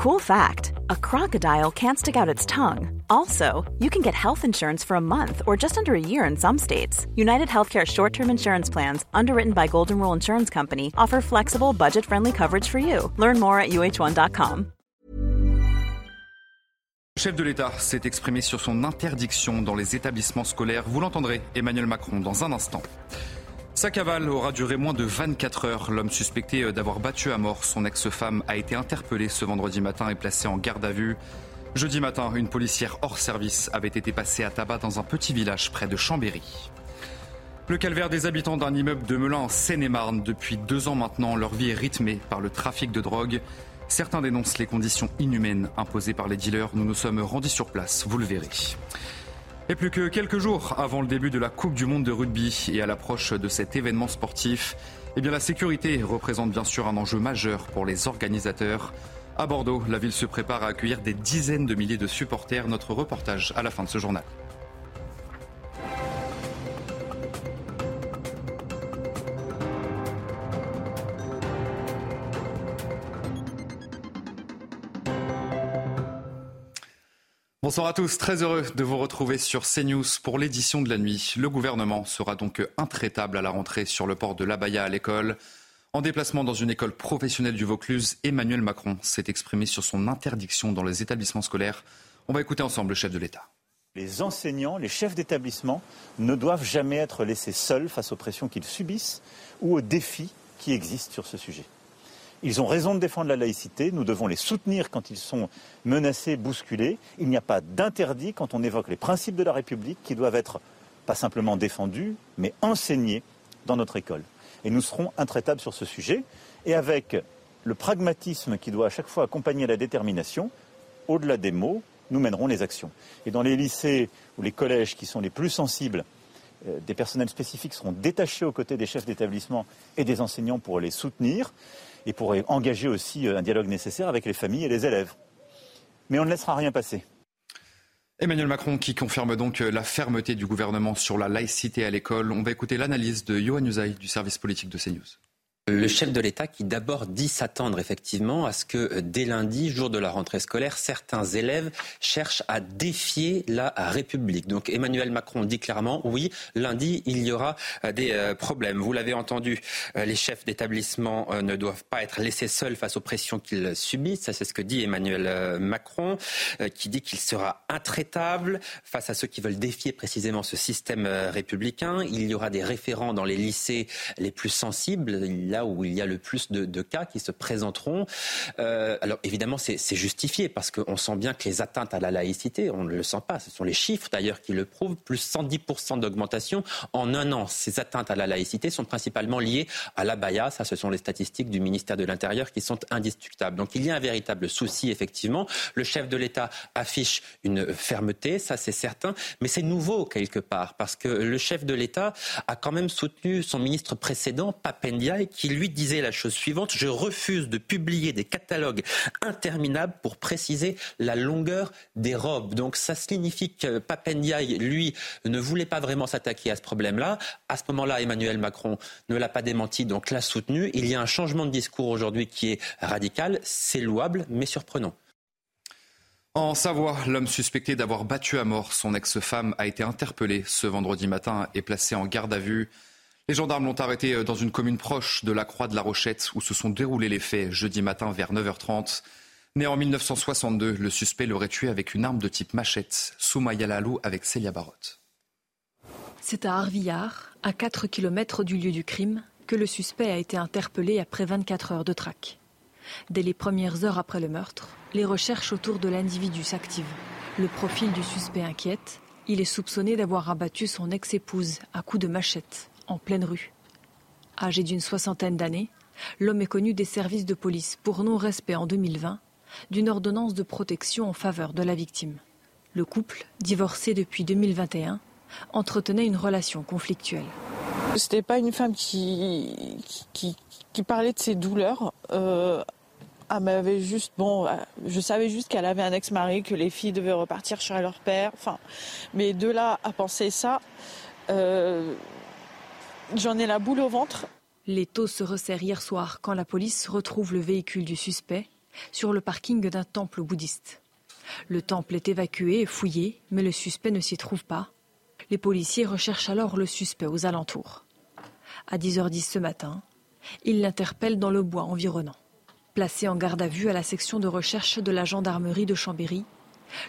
Cool fact a crocodile can't stick out its tongue. Also, you can get health insurance for a month or just under a year in some states. United Healthcare short term insurance plans, underwritten by Golden Rule Insurance Company, offer flexible, budget friendly coverage for you. Learn more at uh1.com. Le chef de l'État s'est exprimé sur son interdiction dans les établissements scolaires. Vous l'entendrez, Emmanuel Macron, dans un instant. Sa cavale aura duré moins de 24 heures. L'homme suspecté d'avoir battu à mort son ex-femme a été interpellé ce vendredi matin et placé en garde à vue. Jeudi matin, une policière hors service avait été passée à tabac dans un petit village près de Chambéry. Le calvaire des habitants d'un immeuble de Melun en Seine-et-Marne. Depuis deux ans maintenant, leur vie est rythmée par le trafic de drogue. Certains dénoncent les conditions inhumaines imposées par les dealers. Nous nous sommes rendus sur place, vous le verrez. Et plus que quelques jours avant le début de la Coupe du Monde de rugby et à l'approche de cet événement sportif, eh bien la sécurité représente bien sûr un enjeu majeur pour les organisateurs. À Bordeaux, la ville se prépare à accueillir des dizaines de milliers de supporters. Notre reportage à la fin de ce journal. Bonsoir à tous, très heureux de vous retrouver sur CNews pour l'édition de la nuit. Le gouvernement sera donc intraitable à la rentrée sur le port de l'Abaya à l'école. En déplacement dans une école professionnelle du Vaucluse, Emmanuel Macron s'est exprimé sur son interdiction dans les établissements scolaires. On va écouter ensemble le chef de l'État. Les enseignants, les chefs d'établissement ne doivent jamais être laissés seuls face aux pressions qu'ils subissent ou aux défis qui existent sur ce sujet. Ils ont raison de défendre la laïcité. Nous devons les soutenir quand ils sont menacés, bousculés. Il n'y a pas d'interdit quand on évoque les principes de la République qui doivent être pas simplement défendus, mais enseignés dans notre école. Et nous serons intraitables sur ce sujet. Et avec le pragmatisme qui doit à chaque fois accompagner la détermination, au-delà des mots, nous mènerons les actions. Et dans les lycées ou les collèges qui sont les plus sensibles, euh, des personnels spécifiques seront détachés aux côtés des chefs d'établissement et des enseignants pour les soutenir et pour engager aussi euh, un dialogue nécessaire avec les familles et les élèves. Mais on ne laissera rien passer. Emmanuel Macron qui confirme donc euh, la fermeté du gouvernement sur la laïcité à l'école. On va écouter l'analyse de Johan Usaï du service politique de CNews. Le chef de l'État qui d'abord dit s'attendre effectivement à ce que euh, dès lundi, jour de la rentrée scolaire, certains élèves cherchent à défier la République. Donc Emmanuel Macron dit clairement, oui, lundi, il y aura euh, des euh, problèmes. Vous l'avez entendu, les chefs d'établissement ne doivent pas être laissés seuls face aux pressions qu'ils subissent. Ça, c'est ce que dit Emmanuel Macron, qui dit qu'il sera intraitable face à ceux qui veulent défier précisément ce système républicain. Il y aura des référents dans les lycées les plus sensibles où il y a le plus de, cas qui se présenteront. Euh, alors évidemment, c'est justifié parce qu'on sent bien que les atteintes à la laïcité, on ne le sent pas. Ce sont les chiffres d'ailleurs qui le prouvent, plus 110% d'augmentation en un an. Ces atteintes à la laïcité sont principalement liées à la baya. Ça, ce sont les statistiques du ministère de l'Intérieur qui sont indiscutables. Donc il y a un véritable souci, effectivement. Le chef de l'État affiche une fermeté, ça c'est certain, mais c'est nouveau quelque part parce que le chef de l'État a quand même soutenu son ministre précédent, Papendia, qui lui disait la chose suivante Je refuse de publier des catalogues interminables pour préciser la longueur des robes. Donc ça signifie que Papendiaï, lui, ne voulait pas vraiment s'attaquer à ce problème-là. À ce moment-là, Emmanuel Macron ne l'a pas démenti, donc l'a soutenu. Il y a un changement de discours aujourd'hui qui est radical. C'est louable, mais surprenant. En Savoie, l'homme suspecté d'avoir battu à mort son ex-femme a été interpellé ce vendredi matin et placé en garde à vue. Les gendarmes l'ont arrêté euh, dans une commune proche de la Croix de la Rochette où se sont déroulés les faits jeudi matin vers 9h30. Né en 1962, le suspect l'aurait tué avec une arme de type machette. Soumaya Lalou avec Célia Barotte. C'est à Arvillard, à 4 km du lieu du crime, que le suspect a été interpellé après 24 heures de traque. Dès les premières heures après le meurtre, les recherches autour de l'individu s'activent. Le profil du suspect inquiète. Il est soupçonné d'avoir abattu son ex-épouse à coups de machette en pleine rue. Âgé d'une soixantaine d'années, l'homme est connu des services de police pour non-respect en 2020 d'une ordonnance de protection en faveur de la victime. Le couple, divorcé depuis 2021, entretenait une relation conflictuelle. C'était pas une femme qui, qui, parlait de ses douleurs. Euh, elle m'avait juste, bon, euh, je savais juste qu'elle avait un ex-mari, que les filles devaient repartir chez leur père. Enfin, mais de là à penser ça, euh, J'en ai la boule au ventre. Les taux se resserrent hier soir quand la police retrouve le véhicule du suspect sur le parking d'un temple bouddhiste. Le temple est évacué et fouillé, mais le suspect ne s'y trouve pas. Les policiers recherchent alors le suspect aux alentours. À 10h10 ce matin, ils l'interpellent dans le bois environnant. Placé en garde à vue à la section de recherche de la gendarmerie de Chambéry,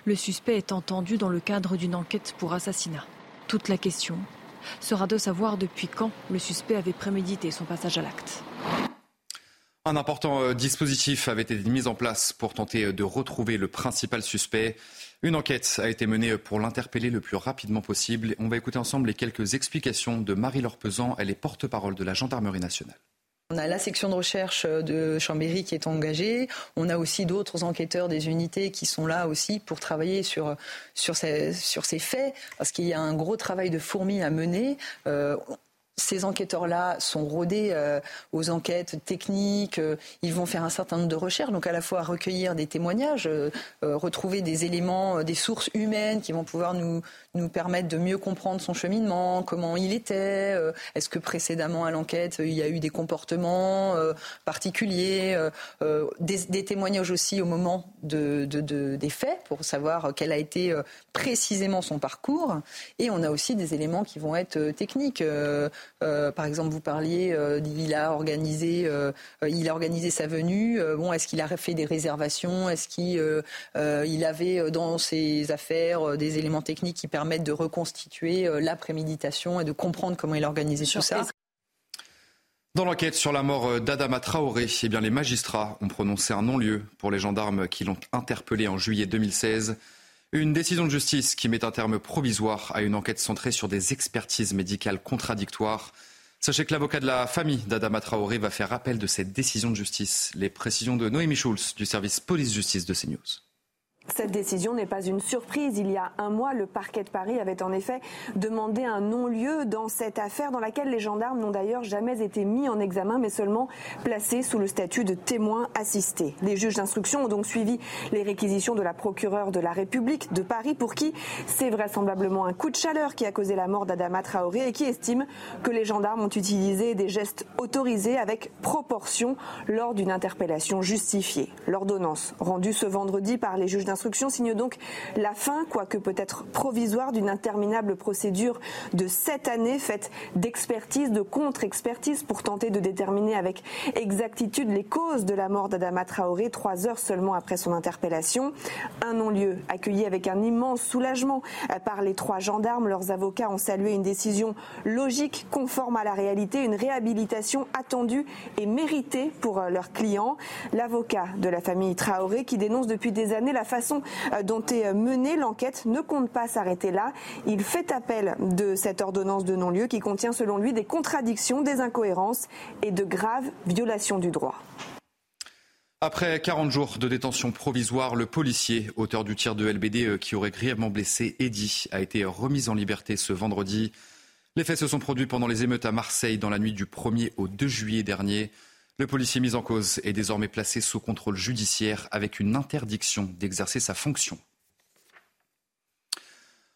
le suspect est entendu dans le cadre d'une enquête pour assassinat. Toute la question sera de savoir depuis quand le suspect avait prémédité son passage à l'acte. Un important euh, dispositif avait été mis en place pour tenter euh, de retrouver le principal suspect. Une enquête a été menée pour l'interpeller le plus rapidement possible. On va écouter ensemble les quelques explications de Marie-Laure Pesant. Elle est porte-parole de la Gendarmerie nationale. On a la section de recherche de Chambéry qui est engagée. On a aussi d'autres enquêteurs des unités qui sont là aussi pour travailler sur, ces, faits, parce qu'il y a un gros travail de fourmi à mener. Euh, ces enquêteurs-là sont rodés euh, aux enquêtes techniques, euh, ils vont faire un certain nombre de recherches, donc à la fois recueillir des témoignages, euh, retrouver des éléments, des sources humaines qui vont pouvoir nous, nous permettre de mieux comprendre son cheminement, comment il était, est-ce que précédemment à l'enquête il y a eu des comportements particuliers, des, témoignages aussi au moment de, des faits pour savoir quel a été précisément son parcours, et on a aussi des éléments qui vont être techniques. Euh, par exemple, vous parliez, euh, il a organisé, euh, il a organisé sa venue. bon, est-ce qu'il a fait des réservations? Est-ce qu'il il avait dans ses affaires des éléments techniques qui permettent de reconstituer la préméditation et de comprendre comment il a organisé tout ça dans l'enquête sur la mort d'Adama Traoré, eh bien, les magistrats ont prononcé un non-lieu pour les gendarmes qui l'ont interpellé en juillet 2016. Une décision de justice qui met un terme provisoire à une enquête centrée sur des expertises médicales contradictoires. Sachez que l'avocat de la famille d'Adama Traoré va faire appel de cette décision de justice. Les précisions de Noémie Schulz du service police-justice de CNews. Cette décision n'est pas une surprise. Il y a un mois, le parquet de Paris avait en effet demandé un non-lieu dans cette affaire dans laquelle les gendarmes n'ont d'ailleurs jamais été mis en examen mais seulement placés sous le statut de témoins assistés. Les juges d'instruction ont donc suivi les réquisitions de la procureure de la République de Paris pour qui c'est vraisemblablement un coup de chaleur qui a causé la mort d'Adama Traoré et qui estime que les gendarmes ont utilisé des gestes autorisés avec proportion lors d'une interpellation justifiée. L'ordonnance rendue ce vendredi par les juges d'instruction signe donc la fin, quoique peut-être provisoire, d'une interminable procédure de sept années faite d'expertise, de contre-expertise pour tenter de déterminer avec exactitude les causes de la mort d'Adama Traoré trois heures seulement après son interpellation. Un non-lieu accueilli avec un immense soulagement par les trois gendarmes. Leurs avocats ont salué une décision logique, conforme à la réalité, une réhabilitation attendue et méritée pour leurs clients. L'avocat de la famille Traoré qui dénonce depuis des années la façon façon euh, dont est menée l'enquête ne compte pas s'arrêter là. Il fait appel de cette ordonnance de non-lieu qui contient selon lui des contradictions, des incohérences et de graves violations du droit. Après 40 jours de détention provisoire, le policier, auteur du tir de LBD euh, qui aurait grièvement blessé Eddy, a été remis en liberté ce vendredi. Les faits se sont produits pendant les émeutes à Marseille dans la nuit du 1er au 2 juillet dernier. Le policier mis en cause est désormais placé sous contrôle judiciaire avec une interdiction d'exercer sa fonction.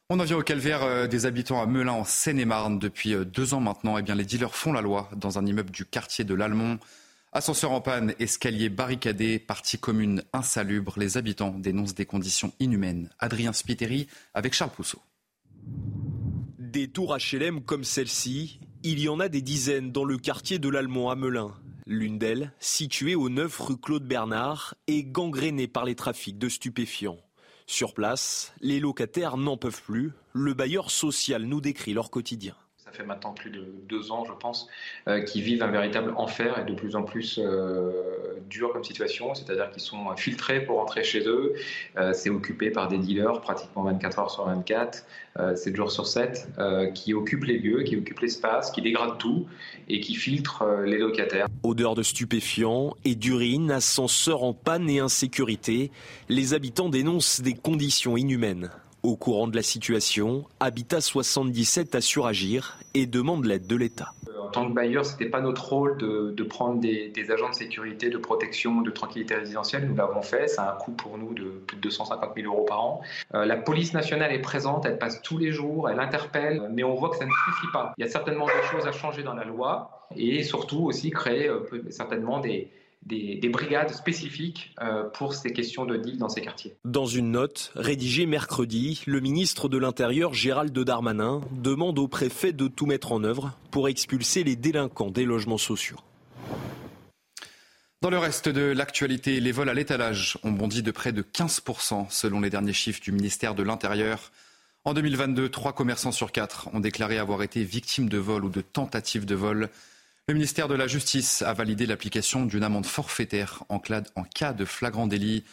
On en vient au calvaire euh, des habitants à Melun en Seine-et-Marne depuis euh, deux ans maintenant. Eh bien, les dealers font la loi dans un immeuble du quartier de l'Almont. Ascenseur en panne, escalier barricadé, partie commune insalubre. Les habitants dénoncent des conditions inhumaines. Adrien Spiteri avec Charles Pousseau. Des tours HLM comme celle-ci, il y en a des dizaines dans le quartier de l'Almont à Melun. L'une d'elles, située au 9 rue Claude Bernard, est gangrénée par les trafics de stupéfiants. Sur place, les locataires n'en peuvent plus. Le bailleur social nous décrit leur quotidien fait maintenant plus de deux ans, je pense, euh, qui vivent un véritable enfer et de plus en plus euh, dur comme situation, c'est-à-dire qu'ils sont filtrés pour rentrer chez eux. Euh, c'est occupé par des dealers pratiquement 24 heures sur 24, 7 jours sur 7, qui occupent les lieux, qui occupent l'espace, qui dégradent tout et qui filtrent les locataires. Odeur de stupéfiants et d'urine, ascenseur en panne et insécurité, les habitants dénoncent des conditions inhumaines. Au courant de la situation, Habitat 77 a suragir et demande l'aide de l'État. En tant que bailleur, ce n'était pas notre rôle de, prendre des, agents de sécurité, de protection, de tranquillité résidentielle. Nous l'avons fait. Ça a un coût pour nous de plus de 250 000 euros par an. Euh, la police nationale est présente. Elle passe tous les jours. Elle interpelle. Mais on voit que ça ne suffit pas. Il y a certainement des choses à changer dans la loi et surtout aussi créer euh, certainement des, des, brigades spécifiques pour ces questions de deal dans ces quartiers. Dans une note rédigée mercredi, le ministre de l'Intérieur Gérald Darmanin demande au préfet de tout mettre en œuvre pour expulser les délinquants des logements sociaux. Dans le reste de l'actualité, les vols à l'étalage ont bondi de près de 15% selon les derniers chiffres du ministère de l'Intérieur. En 2022, trois commerçants sur quatre ont déclaré avoir été victimes de vol ou de tentatives de vol. Le ministère de la Justice a validé l'application d'une amende forfaitaire en cas de flagrant délit.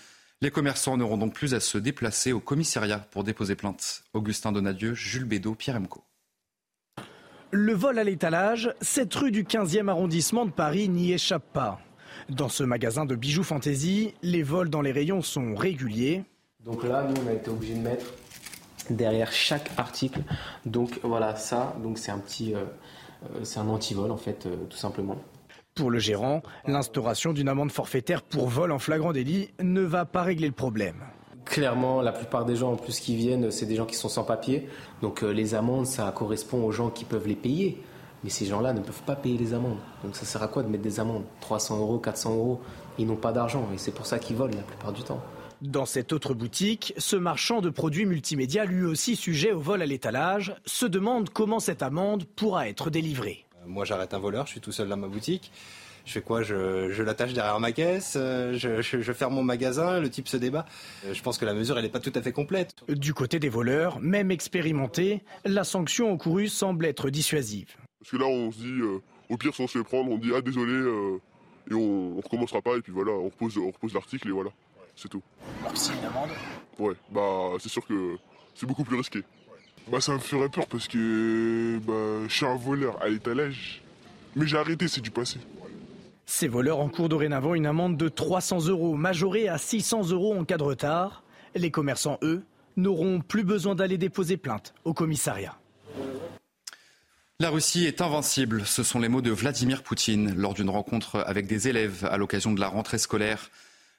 Les commerçants n'auront donc plus à se déplacer au commissariat pour déposer plainte. Augustin Donadieu, Jules Bédot, Pierre Emco. Le vol à l'étalage, cette rue du 15e arrondissement de Paris n'y échappe pas. Dans ce magasin de bijoux fantasy, les vols dans les rayons sont réguliers. Donc là, nous, on a été obligé de mettre derrière chaque article. Donc voilà, ça, donc c'est un petit, euh, c'est un anti-vol en fait, euh, tout simplement. Pour le gérant, l'instauration d'une amende forfaitaire pour vol en flagrant délit ne va pas régler le problème. Clairement, la plupart des gens en plus qui viennent, c'est des gens qui sont sans papier. Donc les amendes, ça correspond aux gens qui peuvent les payer. Mais ces gens-là ne peuvent pas payer les amendes. Donc ça sert à quoi de mettre des amendes? 300 euros, 400 euros? Ils n'ont pas d'argent et c'est pour ça qu'ils volent la plupart du temps. Dans cette autre boutique, ce marchand de produits multimédia, lui aussi sujet au vol à l'étalage, se demande comment cette amende pourra être délivrée. Euh, moi j'arrête un voleur, je suis tout seul dans ma boutique. Je fais quoi? Je, l'attache derrière ma caisse, euh, je, je, ferme mon magasin, le type se débat. Euh, je pense que la mesure, elle n'est pas tout à fait complète. Du côté des voleurs, même expérimentés, la sanction encourue semble être dissuasive. Parce que là, on se dit, euh, au pire, si on se fait prendre, on dit, ah désolé, euh, et on, on recommencera pas, et puis voilà, on repose, on repose l'article, et voilà, c'est tout. Alors si une amende Ouais, bah c'est sûr que c'est beaucoup plus risqué. Bah ça me ferait peur parce que bah, je suis un voleur à l'étalage. Mais j'ai arrêté, c'est du passé. Ces voleurs encourent dorénavant une amende de 300 euros, majorée à 600 euros en cas de retard. Les commerçants, eux, n'auront plus besoin d'aller déposer plainte au commissariat. La Russie est invincible, ce sont les mots de Vladimir Poutine lors d'une rencontre avec des élèves à l'occasion de la rentrée scolaire.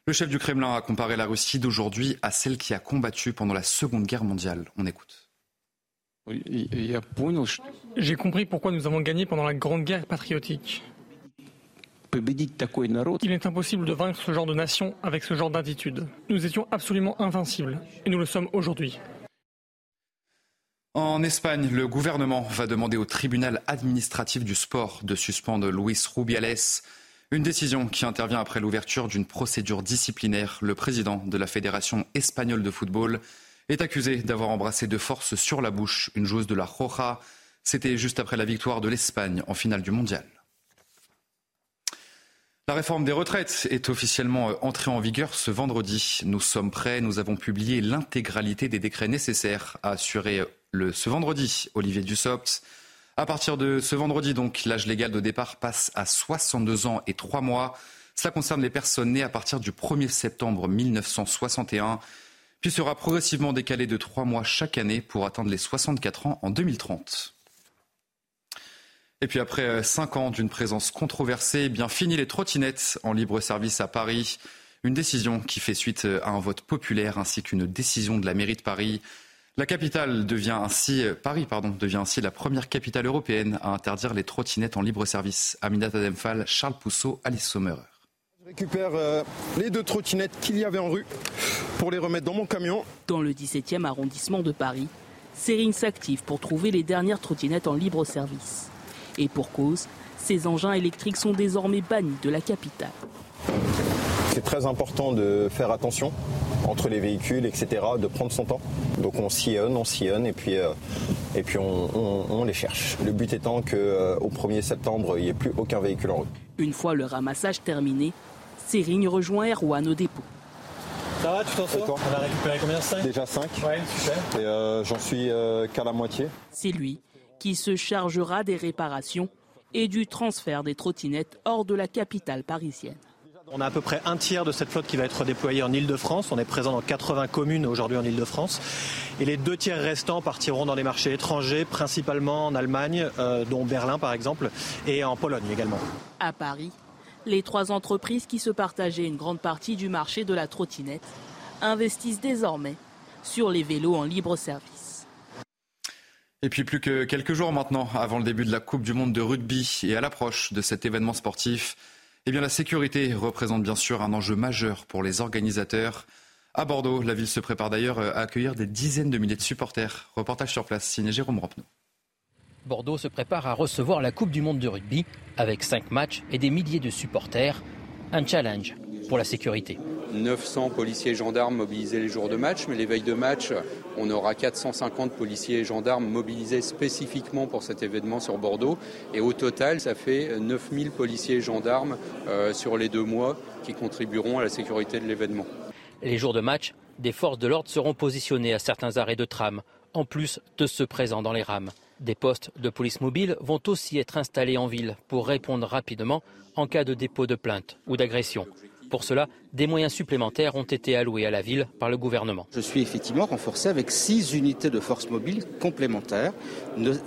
Le chef du Kremlin a comparé la Russie d'aujourd'hui à celle qui a combattu pendant la Seconde Guerre mondiale. On écoute. J'ai compris pourquoi nous avons gagné pendant la Grande Guerre patriotique. Il est impossible de vaincre ce genre de nation avec ce genre d'attitude. Nous étions absolument invincibles et nous le sommes aujourd'hui. En Espagne, le gouvernement va demander au tribunal administratif du sport de suspendre Luis Rubiales. Une décision qui intervient après l'ouverture d'une procédure disciplinaire. Le président de la Fédération espagnole de football est accusé d'avoir embrassé de force sur la bouche une joueuse de la Roja. C'était juste après la victoire de l'Espagne en finale du mondial. La réforme des retraites est officiellement entrée en vigueur ce vendredi. Nous sommes prêts, nous avons publié l'intégralité des décrets nécessaires à assurer le, ce vendredi, Olivier Dussopt. À partir de ce vendredi, donc, l'âge légal de départ passe à 62 ans et 3 mois. Cela concerne les personnes nées à partir du 1er septembre 1961, puis sera progressivement décalé de 3 mois chaque année pour atteindre les 64 ans en 2030. Et puis après 5 ans d'une présence controversée, bien fini les trottinettes en libre service à Paris. Une décision qui fait suite à un vote populaire ainsi qu'une décision de la mairie de Paris. La capitale devient ainsi, euh, Paris pardon, devient ainsi la première capitale européenne à interdire les trottinettes en libre service. Aminata Demphal, Charles Pousseau, Alice Sommerer. Je récupère euh, les deux trottinettes qu'il y avait en rue pour les remettre dans mon camion. Dans le 17e arrondissement de Paris, Sérine s'active pour trouver les dernières trottinettes en libre service. Et pour cause, ces engins électriques sont désormais bannis de la capitale. C'est très important de faire attention entre les véhicules, etc., de prendre son temps. Donc on sillonne, on sillonne et puis, euh, et puis on, les cherche. Le but étant qu'au euh, 1er septembre, il n'y ait plus aucun véhicule en route. Une fois le ramassage terminé, Sérine rejoint Erwan au dépôt. Ça va, tu t'en sors On a récupéré combien 5 Déjà 5. Ouais, super. Et euh, j'en suis qu'à la moitié. C'est lui qui se chargera des réparations et du transfert des trottinettes hors de la capitale parisienne. On a à peu près un tiers de cette flotte qui va être déployée en Ile-de-France. On est présent dans 80 communes aujourd'hui en Ile-de-France. Et les deux tiers restants partiront dans les marchés étrangers, principalement en Allemagne, euh, dont Berlin par exemple, et en Pologne également. À Paris, les trois entreprises qui se partageaient une grande partie du marché de la trottinette investissent désormais sur les vélos en libre service. Et puis plus que quelques jours maintenant avant le début de la Coupe du Monde de rugby et à l'approche de cet événement sportif, Eh bien, la sécurité représente bien sûr un enjeu majeur pour les organisateurs. À Bordeaux, la ville se prépare d'ailleurs à accueillir des dizaines de milliers de supporters. Reportage sur place, signé Jérôme Rampenou. Bordeaux se prépare à recevoir la Coupe du Monde de rugby avec cinq matchs et des milliers de supporters. Un challenge pour la sécurité. 900 policiers et gendarmes mobilisés les jours de match, mais les veilles de match, on aura 450 policiers et gendarmes mobilisés spécifiquement pour cet événement sur Bordeaux. Et au total, ça fait 9000 policiers et gendarmes euh, sur les deux mois qui contribueront à la sécurité de l'événement. Les jours de match, des forces de l'ordre seront positionnées à certains arrêts de tram, en plus de ceux présents dans les rames. Des postes de police mobile vont aussi être installés en ville pour répondre rapidement en cas de dépôt de plainte ou d'agression. Pour cela, des moyens supplémentaires ont été alloués à la ville par le gouvernement. Je suis effectivement renforcé avec six unités de force mobile complémentaires,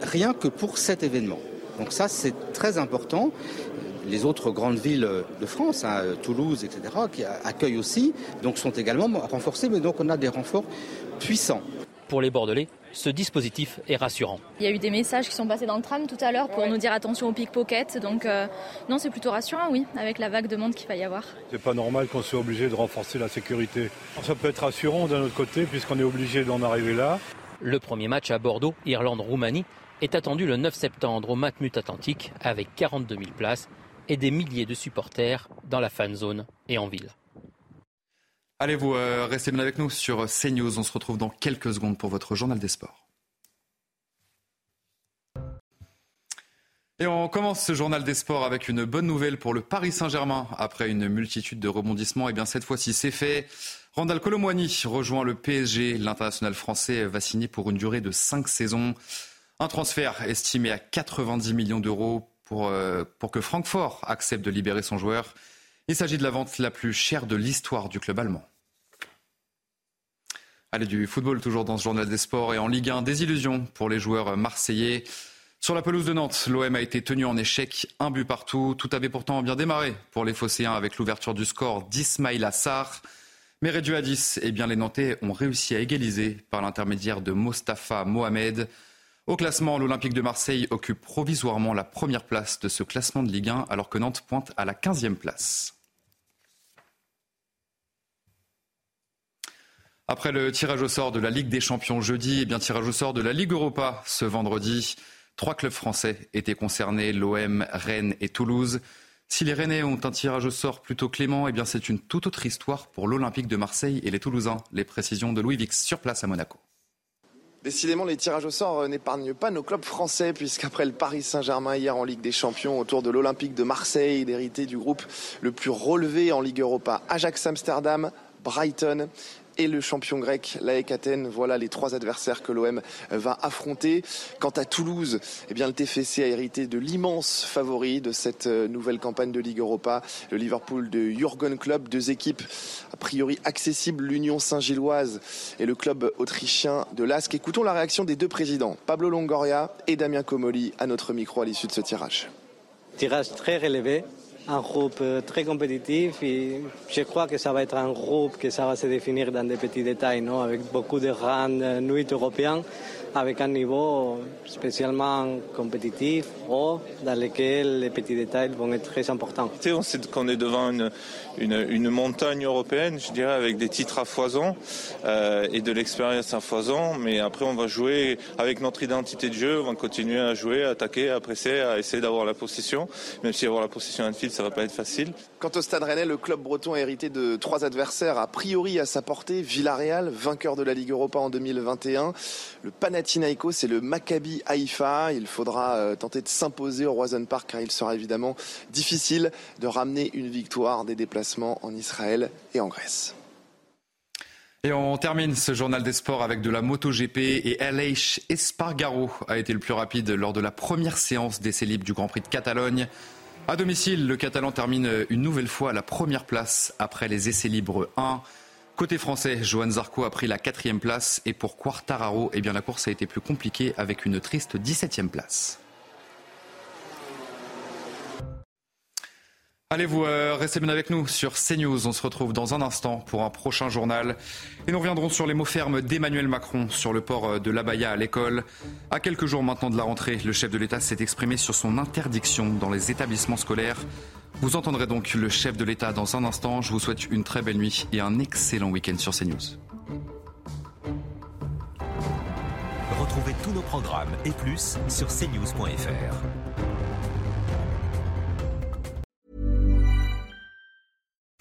rien que pour cet événement. Donc ça, c'est très important. Les autres grandes villes de France, hein, Toulouse, etc., qui accueillent aussi, donc sont également renforcées, mais donc on a des renforts puissants. Pour les Bordelais, ce dispositif est rassurant. Il y a eu des messages qui sont passés dans le tram tout à l'heure pour nous dire attention aux pickpockets. Donc euh, non, c'est plutôt rassurant, oui, avec la vague de monde qu'il va y avoir. C'est pas normal qu'on soit obligé de renforcer la sécurité. Ça peut être rassurant d'un autre côté puisqu'on est obligé d'en arriver là. Le premier match à Bordeaux, Irlande-Roumanie, est attendu le 9 septembre au Matmut Atlantique avec 42 000 places et des milliers de supporters dans la fan zone et en ville. Allez, vous euh, restez bien avec nous sur CNews. On se retrouve dans quelques secondes pour votre journal des sports. Et on commence ce journal des sports avec une bonne nouvelle pour le Paris Saint-Germain. Après une multitude de rebondissements, et eh bien cette fois-ci c'est fait. Randall Colomwani rejoint le PSG. L'international français va signer pour une durée de 5 saisons. Un transfert estimé à 90 millions d'euros euh, pour que Francfort accepte de libérer son joueur. Il s'agit de la vente la plus chère de l'histoire du club allemand. Allez, du football toujours dans ce journal des sports et en Ligue 1, illusions pour les joueurs marseillais. Sur la pelouse de Nantes, l'OM a été tenu en échec, un but partout. Tout avait pourtant bien démarré pour les Phocéens avec l'ouverture du score d'Ismail Assar. Mais réduit à 10, eh bien, les Nantais ont réussi à égaliser par l'intermédiaire de Mostafa Mohamed. Au classement, l'Olympique de Marseille occupe provisoirement la première place de ce classement de Ligue 1 alors que Nantes pointe à la 15e place. Après le tirage au sort de la Ligue des Champions jeudi, et eh bien tirage au sort de la Ligue Europa ce vendredi. Trois clubs français étaient concernés, l'OM, Rennes et Toulouse. Si les Rennais ont un tirage au sort plutôt clément, eh bien c'est une toute autre histoire pour l'Olympique de Marseille et les Toulousains. Les précisions de Louis Vix sur place à Monaco. Décidément, les tirages au sort euh, n'épargnent pas nos clubs français, puisqu'après le Paris Saint-Germain hier en Ligue des Champions, autour de l'Olympique de Marseille, d'hériter du groupe le plus relevé en Ligue Europa, Ajax Amsterdam, Brighton et le champion grec, l'AEK Athènes. Voilà les trois adversaires que l'OM va affronter. Quant à Toulouse, eh bien, le TFC a hérité de l'immense favori de cette euh, nouvelle campagne de Ligue Europa, le Liverpool de Jurgen Klopp. Deux équipes a priori accessibles, l'Union Saint-Gilloise et le club autrichien de l'ASC. Écoutons la réaction des deux présidents, Pablo Longoria et Damien Comoli, à notre micro à l'issue de ce tirage. Tirage très relevé un groupe euh, très compétitif et je crois que ça va être un groupe que ça va se définir dans des petits détails, non? Avec beaucoup de grandes nuits européennes avec un niveau spécialement compétitif ou dans lequel les petits détails vont être très importants. On sait qu'on est devant une, une, montagne européenne, je dirais, avec des titres à foison euh, et de l'expérience à foison, mais après on va jouer avec notre identité de jeu, on va continuer à jouer, à attaquer, à presser, à essayer d'avoir la possession, même si avoir la possession en field, ça va pas être facile. Quant au Stade Rennais, le club breton a hérité de trois adversaires a priori à sa portée. Villarreal, vainqueur de la Ligue Europa en 2021. Le Panathinaikos et le Maccabi Haïfa. Il faudra euh, tenter de s'imposer au Roison Park car il sera évidemment difficile de ramener une victoire des déplacements en Israël et en Grèce. Et on termine ce journal des sports avec de la MotoGP et Aleix Espargaro a été le plus rapide lors de la première séance d'essai libre du Grand Prix de Catalogne. À domicile, le Catalan termine une nouvelle fois à la première place après les essais libres 1. Côté français, Johan Zarco a pris la quatrième place et pour Quartararo, eh bien, la course a été plus compliquée avec une triste 17e place. Allez, vous euh, restez bien avec nous sur CNews. On se retrouve dans un instant pour un prochain journal. Et nous reviendrons sur les mots fermes d'Emmanuel Macron sur le port euh, de l'Abaya à l'école. À quelques jours maintenant de la rentrée, le chef de l'État s'est exprimé sur son interdiction dans les établissements scolaires. Vous entendrez donc le chef de l'État dans un instant. Je vous souhaite une très belle nuit et un excellent week-end sur CNews. Retrouvez tous nos programmes et plus sur cnews.fr.